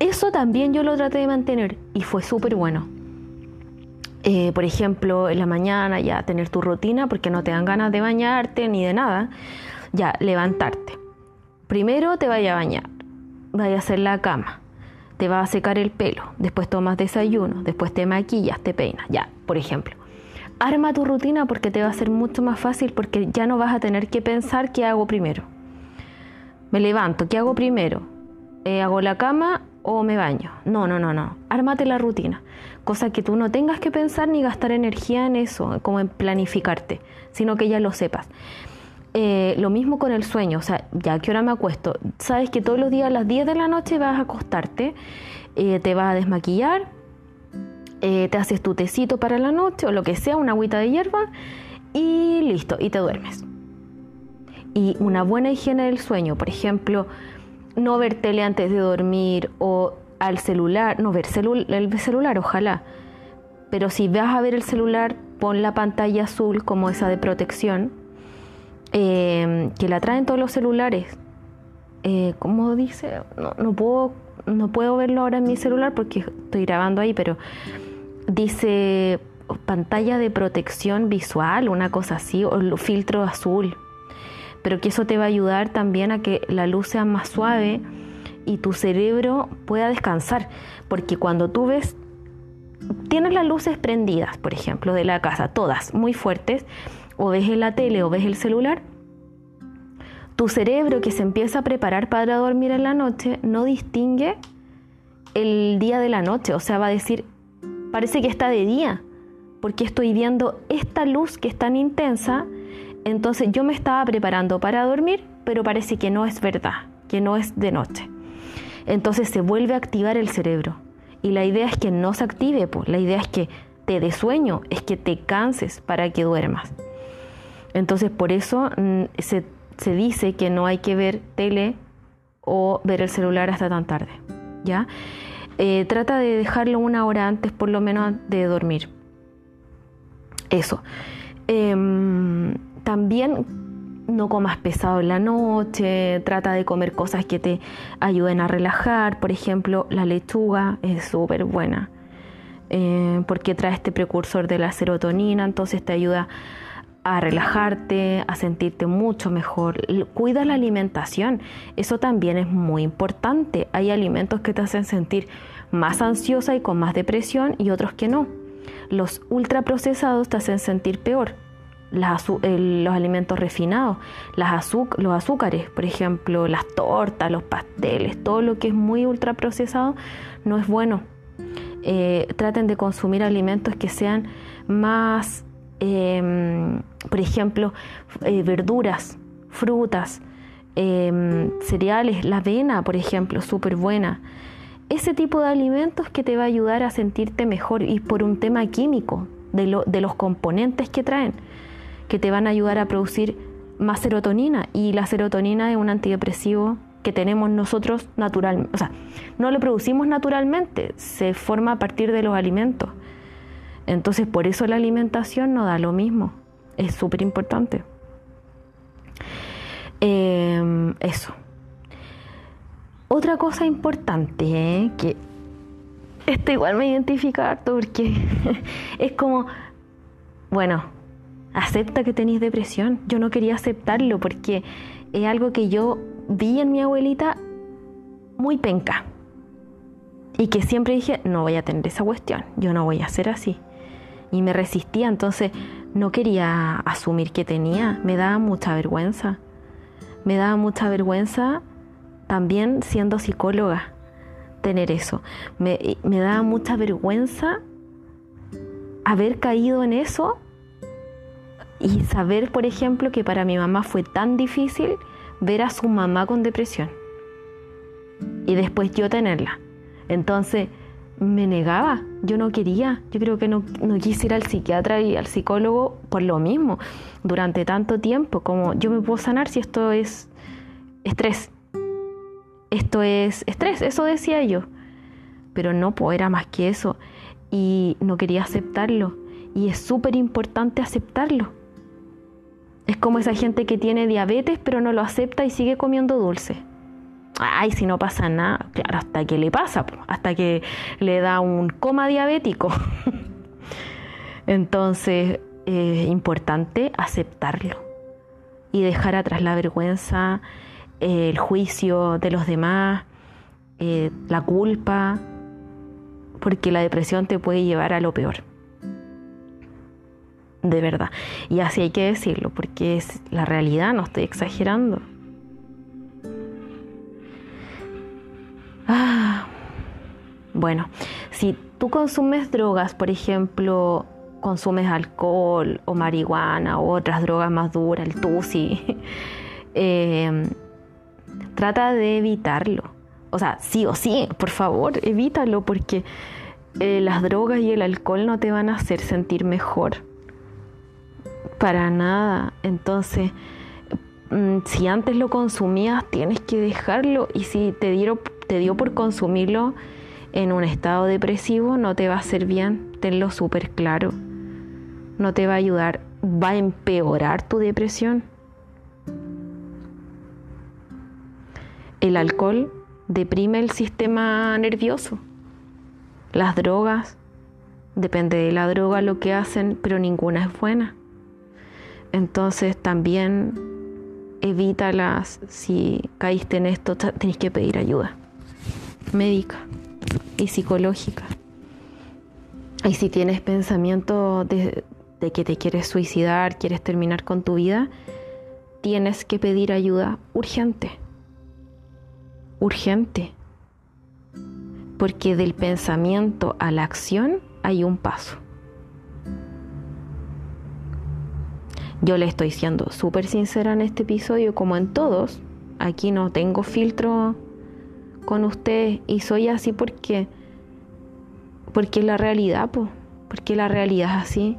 Eso también yo lo traté de mantener y fue súper bueno. Eh, por ejemplo, en la mañana ya tener tu rutina porque no te dan ganas de bañarte ni de nada. Ya, levantarte Primero te vaya a bañar, vaya a hacer la cama, te va a secar el pelo, después tomas desayuno, después te maquillas, te peinas, ya, por ejemplo. Arma tu rutina porque te va a ser mucho más fácil porque ya no vas a tener que pensar qué hago primero. Me levanto, ¿qué hago primero? Eh, ¿Hago la cama o me baño? No, no, no, no. Ármate la rutina. Cosa que tú no tengas que pensar ni gastar energía en eso, como en planificarte, sino que ya lo sepas. Eh, lo mismo con el sueño, o sea, ya que hora me acuesto, sabes que todos los días a las 10 de la noche vas a acostarte, eh, te vas a desmaquillar, eh, te haces tu tecito para la noche o lo que sea, una agüita de hierba y listo, y te duermes. Y una buena higiene del sueño, por ejemplo, no ver tele antes de dormir o al celular, no ver el celular, ojalá. Pero si vas a ver el celular, pon la pantalla azul como esa de protección Em, que la traen todos los celulares. Eh, ¿Cómo dice? No, puedo, no puedo verlo ahora en mi celular porque estoy grabando ahí, pero dice pantalla de protección visual, una cosa así, o filtro azul. Pero que eso te va a ayudar también a que la luz sea más suave y tu cerebro pueda descansar. Porque cuando tú ves, tienes las luces prendidas, por ejemplo, de la casa, todas muy fuertes, o ves la tele o ves el celular, tu cerebro que se empieza a preparar para dormir en la noche no distingue el día de la noche, o sea, va a decir, parece que está de día, porque estoy viendo esta luz que es tan intensa, entonces yo me estaba preparando para dormir, pero parece que no es verdad, que no es de noche. Entonces se vuelve a activar el cerebro. Y la idea es que no se active, pues. la idea es que te dé sueño, es que te canses para que duermas. Entonces por eso mm, se, dice que no hay que ver tele o ver el celular hasta tan tarde. ¿ya? Eh, trata de dejarlo una hora antes por lo menos de dormir. Eso. Em, también no comas pesado en la noche, trata de comer cosas que te ayuden a relajar, por ejemplo, la lechuga es súper buena eh, porque trae este precursor de la serotonina, entonces te ayuda a relajarte, a sentirte mucho mejor. Cuida la alimentación, eso también es muy importante. Hay alimentos que te hacen sentir más ansiosa y con más depresión y otros que no. Los ultraprocesados te hacen sentir peor. los alimentos refinados, los azúcares, por ejemplo, las tortas, los pasteles, todo lo que es muy ultraprocesado no es bueno. Eh, traten de consumir alimentos que sean más, em, por ejemplo, eh, verduras, frutas, em, cereales, la avena, por ejemplo, súper buena. Ese tipo de alimentos que te va a ayudar a sentirte mejor y por un tema químico de, de los componentes que traen que te van a ayudar a producir más serotonina y la serotonina es un antidepresivo que tenemos nosotros naturalmente, o sea, no lo producimos naturalmente, se forma a partir de los alimentos. Entonces, por eso la alimentación no da lo mismo, es súper importante. Em, eso. Otra cosa importante, ¿eh? que esto igual me identifica harto porque [laughs] es como, bueno, acepta que tenéis depresión. Yo no quería aceptarlo porque es algo que yo vi en mi abuelita muy penca. Y que siempre dije, no voy a tener esa cuestión, yo no voy a ser así. Y me resistía, entonces no quería asumir que tenía, me daba mucha vergüenza. Me daba mucha vergüenza también siendo psicóloga tener eso. Me, me daba mucha vergüenza haber caído en eso y saber, por ejemplo, que para mi mamá fue tan difícil ver a su mamá con depresión y después yo tenerla. Entonces me negaba, yo no quería, yo creo que no, no quise ir al psiquiatra y al psicólogo por lo mismo, durante tanto tiempo, como yo me puedo sanar si esto es estrés. Esto es estrés, eso decía yo. Pero no, era más que eso. Y no quería aceptarlo. Y es súper importante aceptarlo. Es como esa gente que tiene diabetes pero no lo acepta y sigue comiendo dulce. Ay, si no pasa nada, claro, hasta que le pasa, hasta que le da un coma diabético. [laughs] Entonces, es importante aceptarlo y dejar atrás la vergüenza, el juicio de los demás, eh, la culpa, porque la depresión te puede llevar a lo peor de verdad. Y así hay que decirlo, porque es la realidad, no estoy exagerando. Bueno, si tú consumes drogas, por ejemplo, consumes alcohol o marihuana o otras drogas más duras, el tusi, [laughs] eh, trata de evitarlo. O sea, sí o sí, por favor, evítalo porque eh, las drogas y el alcohol no te van a hacer sentir mejor para nada. Entonces, mm, si antes lo consumías, tienes que dejarlo. Y si te, dieron, te dio por consumirlo en un estado depresivo, no te va a hacer bien. Tenlo súper claro. No te va a ayudar. Va a empeorar tu depresión. El alcohol deprime el sistema nervioso. Las drogas, depende de la droga lo que hacen, pero ninguna es buena. Entonces también evítalas. Si caíste en esto, tenés que pedir ayuda médica y psicológica. Y si tienes pensamiento de, que te quieres suicidar, quieres terminar con tu vida, tienes que pedir ayuda urgente. Urgente. Porque del pensamiento a la acción hay un paso. Yo le estoy siendo súper sincera en este episodio, como en todos. Aquí no tengo filtro con usted y soy así porque porque la realidad, porque la realidad es así.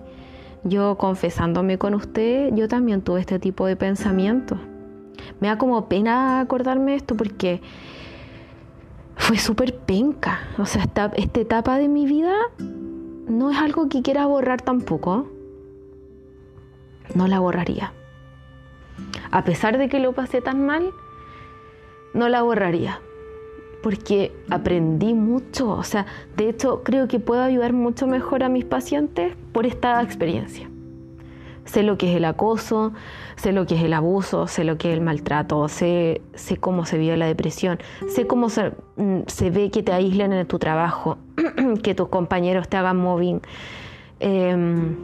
Yo confesándome con usted, yo también tuve este tipo de pensamientos. Me da como pena acordarme de esto porque fue súper penca. O sea, esta, esta etapa de mi vida no es algo que quiera borrar tampoco no la borraría. A pesar de que lo pasé tan mal, no la borraría. Porque aprendí mucho. O sea, de hecho, creo que puedo ayudar mucho mejor a mis pacientes por esta experiencia. Sé lo que es el acoso, sé lo que es el abuso, sé lo que es el maltrato, sé, sé cómo se vive la depresión, sé cómo se, mm, ve que te aíslan en tu trabajo, [clears throat] que tus compañeros te hagan mobbing. Em,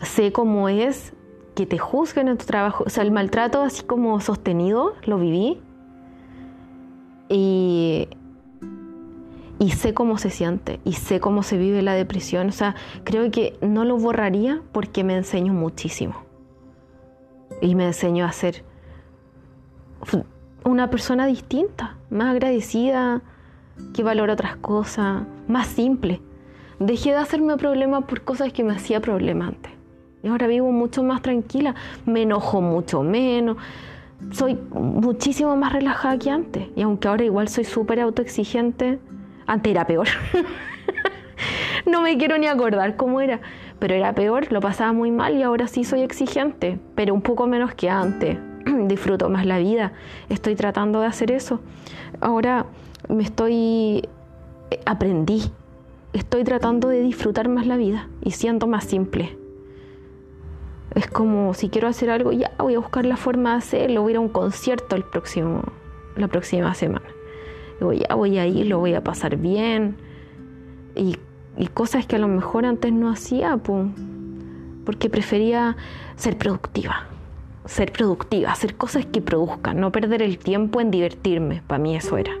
sé cómo es que te juzguen en tu trabajo. O sea, el maltrato así como sostenido, lo viví. Y, y sé cómo se siente y sé cómo se vive la depresión. O sea, creo que no lo borraría porque me enseño muchísimo. Y me enseño a ser una persona distinta, más agradecida, que valora otras cosas, más simple. Dejé de hacerme problema por cosas que me hacía problema antes. Y ahora vivo mucho más tranquila, me enojo mucho menos, soy muchísimo más relajada que antes. Y aunque ahora igual soy súper autoexigente, antes era peor. [laughs] no me quiero ni acordar cómo era, pero era peor, lo pasaba muy mal y ahora sí soy exigente, pero un poco menos que antes. [clears throat] Disfruto más la vida, estoy tratando de hacer eso. Ahora me estoy, eh, aprendí, estoy tratando de disfrutar más la vida y siento más simple. Es como si quiero hacer algo, ya voy a buscar la forma de hacerlo, voy a ir a un concierto el próximo, la próxima semana. ya voy a ir, lo voy a pasar bien. Y, cosas que a lo mejor antes no hacía, porque prefería ser productiva. Ser productiva, hacer cosas que produzcan, no perder el tiempo en divertirme. Para mí eso era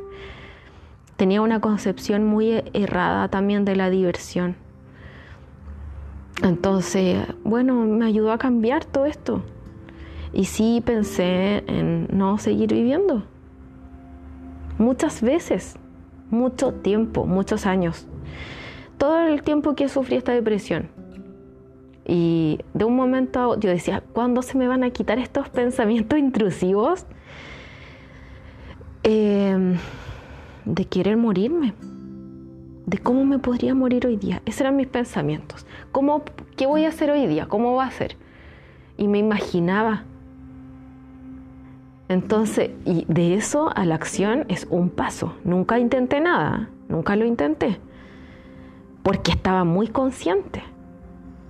tenía una concepción muy errada también de la diversión. Entonces, bueno, me ayudó a cambiar todo esto. Y sí pensé en no seguir viviendo. Muchas veces, mucho tiempo, muchos años. Todo el tiempo que sufrí esta depresión. Y de un momento yo decía, ¿cuándo se me van a quitar estos pensamientos intrusivos? Eh, de querer morirme, de cómo me podría morir hoy día. Esos eran mis pensamientos. ¿Cómo, ¿Qué voy a hacer hoy día? ¿Cómo va a ser? Y me imaginaba. Entonces, y de eso a la acción es un paso. Nunca intenté nada, nunca lo intenté, porque estaba muy consciente.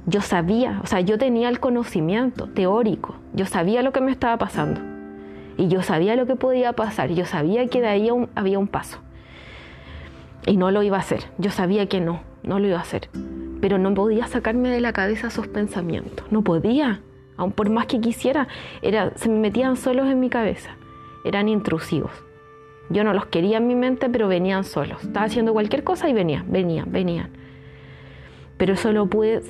Yo sabía, o sea, yo tenía el conocimiento teórico, yo sabía lo que me estaba pasando y yo sabía lo que podía pasar, yo sabía que de ahí había un paso. Y no lo iba a hacer, yo sabía que no, no lo iba a hacer. Pero no podía sacarme de la cabeza esos pensamientos, no podía, aun por más que quisiera, era, se me metían solos en mi cabeza, eran intrusivos. Yo no los quería en mi mente, pero venían solos. Estaba haciendo cualquier cosa y venían, venían, venían. Pero solo pude,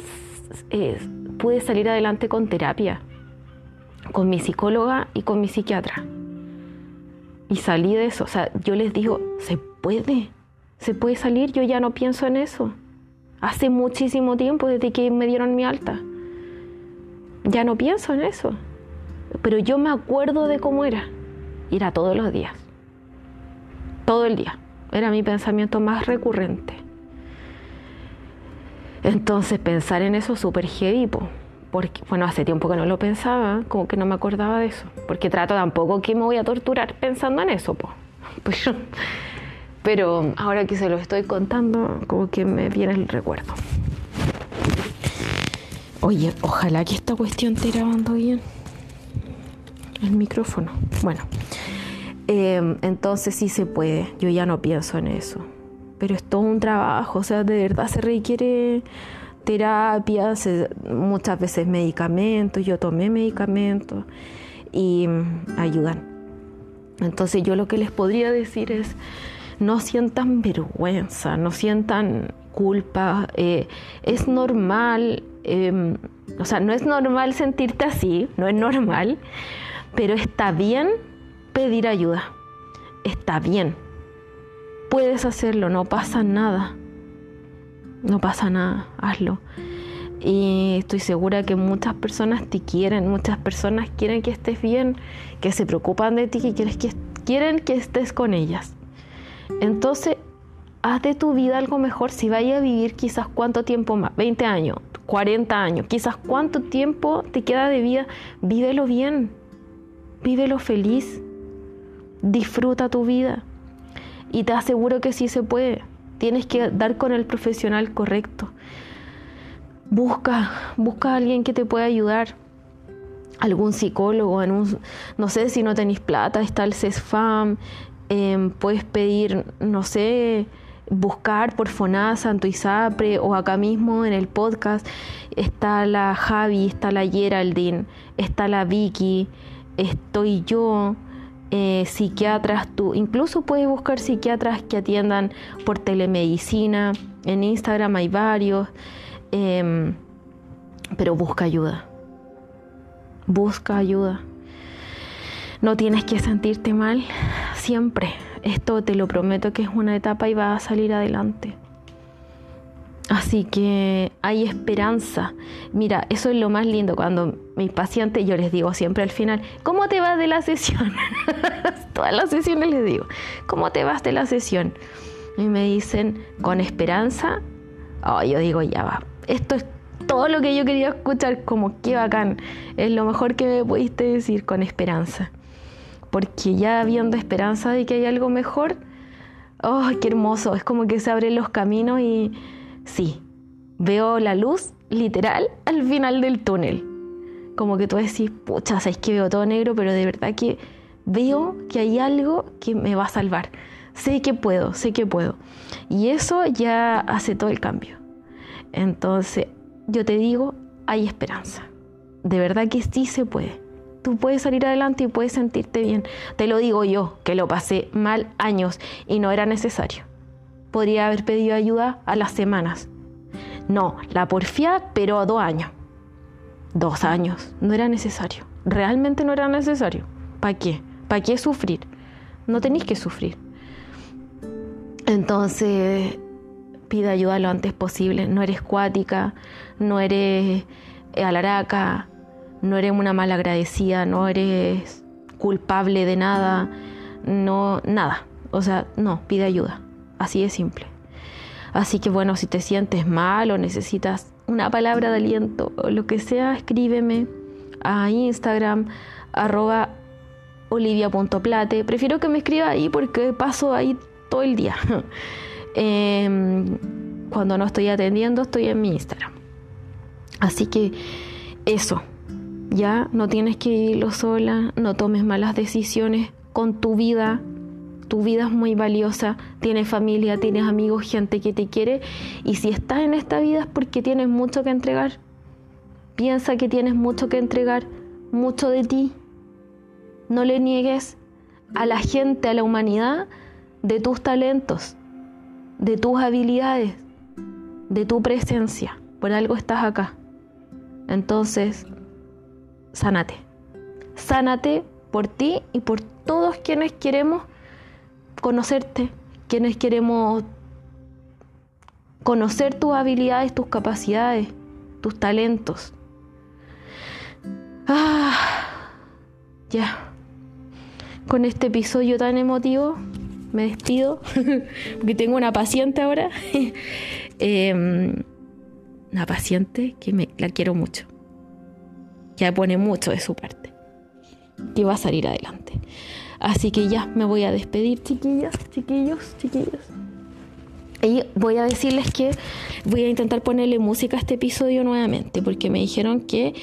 eh, pude salir adelante con terapia con mi psicóloga y con mi psiquiatra. Y salí de eso. O sea, yo les digo, se puede, se puede salir, yo ya no pienso en eso. Hace muchísimo tiempo desde que me dieron mi alta. Ya no pienso en eso. Pero yo me acuerdo de cómo era. Era todos los días. Todo el día. Era mi pensamiento más recurrente. Entonces pensar en eso es súper heavy, porque, bueno, hace tiempo que no lo pensaba, como que no me acordaba de eso, porque trato tampoco que me voy a torturar pensando en eso, pues. [laughs] pero ahora que se lo estoy contando, como que me viene el recuerdo. Oye, ojalá que esta cuestión esté grabando bien el micrófono. Bueno, em, entonces sí se puede, yo ya no pienso en eso, pero es todo un trabajo, o sea, de verdad se requiere terapias, muchas veces medicamentos, yo tomé medicamentos y mm, ayudan. Entonces yo lo que les podría decir es, no sientan vergüenza, no sientan culpa, eh, es normal, em, o sea, no es normal sentirte así, no es normal, pero está bien pedir ayuda, está bien, puedes hacerlo, no pasa nada no pasa nada, hazlo. Y estoy segura que muchas personas te quieren, muchas personas quieren que estés bien, que se preocupan de ti, que, que quieren que estés con ellas. Entonces, haz de tu vida algo mejor si vaya a vivir quizás cuánto tiempo más, 20 años, 40 años, quizás cuánto tiempo te queda de vida, vívelo bien, vívelo feliz, disfruta tu vida y te aseguro que sí se puede. Tienes que dar con el profesional correcto. Busca, busca a alguien que te pueda ayudar. Algún psicólogo, no sé si no tenéis plata, está el CESFAM, em, puedes pedir, no sé, buscar por Fonasa, en tu ISAPRE o acá mismo en el podcast. Está la Javi, está la Geraldine, está la Vicky, estoy yo, eh, psiquiatras, tú incluso puedes buscar psiquiatras que atiendan por telemedicina, en Instagram hay varios, em, pero busca ayuda, busca ayuda. No tienes que sentirte mal siempre. Esto te lo prometo que es una etapa y vas a salir adelante. Así que hay esperanza. Mira, eso es lo más lindo cuando mis pacientes, yo les digo siempre al final, ¿cómo te vas de la sesión? [laughs] Todas las sesiones les digo, ¿cómo te vas de la sesión? Y me dicen, con esperanza. Oh, yo digo, ya va. Esto es todo lo que yo quería escuchar, como qué bacán. Es lo mejor que me pudiste decir, con esperanza. Porque ya habiendo esperanza de que hay algo mejor, oh, qué hermoso. Es como que se abren los caminos y sí, veo la luz literal al final del túnel. Como que tú decís, pucha, sabes que veo todo negro, pero de verdad que veo que hay algo que me va a salvar. Sé que puedo, sé que puedo. Y eso ya hace todo el cambio. Entonces, yo te digo, hay esperanza. De verdad que sí se puede. Tú puedes salir adelante y puedes sentirte bien. Te lo digo yo, que lo pasé mal años y no era necesario podría haber pedido ayuda a las semanas. No, la porfía, pero a dos años. Dos años, no era necesario. Realmente no era necesario. ¿Para qué? ¿Para qué sufrir? No tenéis que sufrir. Entonces, pide ayuda lo antes posible. No eres cuática, no eres alaraca, no eres una mala agradecida, no eres culpable de nada, no, nada. O sea, no, pide ayuda. Así de simple. Así que bueno, si te sientes mal o necesitas una palabra de aliento o lo que sea, escríbeme a Instagram arroba olivia.plate. Prefiero que me escriba ahí porque paso ahí todo el día. [laughs] Em, cuando no estoy atendiendo, estoy en mi Instagram. Así que eso, ya no tienes que vivirlo sola, no tomes malas decisiones con tu vida, tu vida es muy valiosa, tienes familia, tienes amigos, gente que te quiere y si estás en esta vida es porque tienes mucho que entregar. Piensa que tienes mucho que entregar, mucho de ti. No le niegues a la gente, a la humanidad, de tus talentos, de tus habilidades, de tu presencia. Por algo estás acá. Entonces, sánate. Sánate por ti y por todos quienes queremos conocerte, quienes queremos conocer tus habilidades, tus capacidades, tus talentos. Ah, ya. Con este episodio tan emotivo me despido, [laughs] porque tengo una paciente ahora. [laughs] Em, una paciente que me, la quiero mucho, que pone mucho de su parte, que va a salir adelante. Así que ya me voy a despedir, chiquillas, chiquillos, chiquillos. Y voy a decirles que voy a intentar ponerle música a este episodio nuevamente, porque me dijeron que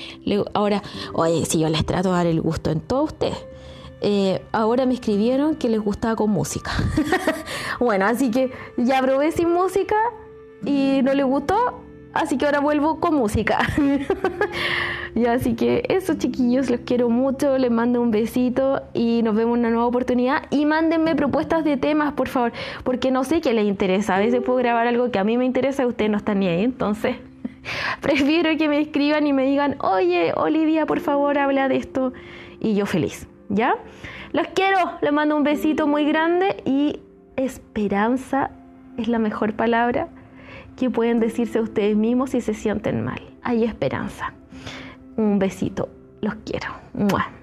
ahora, oye, si yo les trato de dar el gusto en todos ustedes. Eh, ahora me escribieron que les gustaba con música. [laughs] bueno, así que ya probé sin música y no les gustó, Así que ahora vuelvo con música. [laughs] y así que eso chiquillos, los quiero mucho, les mando un besito y nos vemos en una nueva oportunidad. Y mándenme propuestas de temas, por favor, porque no sé qué les interesa. A veces puedo grabar algo que a mí me interesa y ustedes no están ni ahí. Entonces, [laughs] prefiero que me escriban y me digan, oye, Olivia, por favor, habla de esto. Y yo feliz, ¿ya? Los quiero, les mando un besito muy grande y esperanza es la mejor palabra que pueden decirse ustedes mismos si se sienten mal. Hay esperanza. Un besito. Los quiero.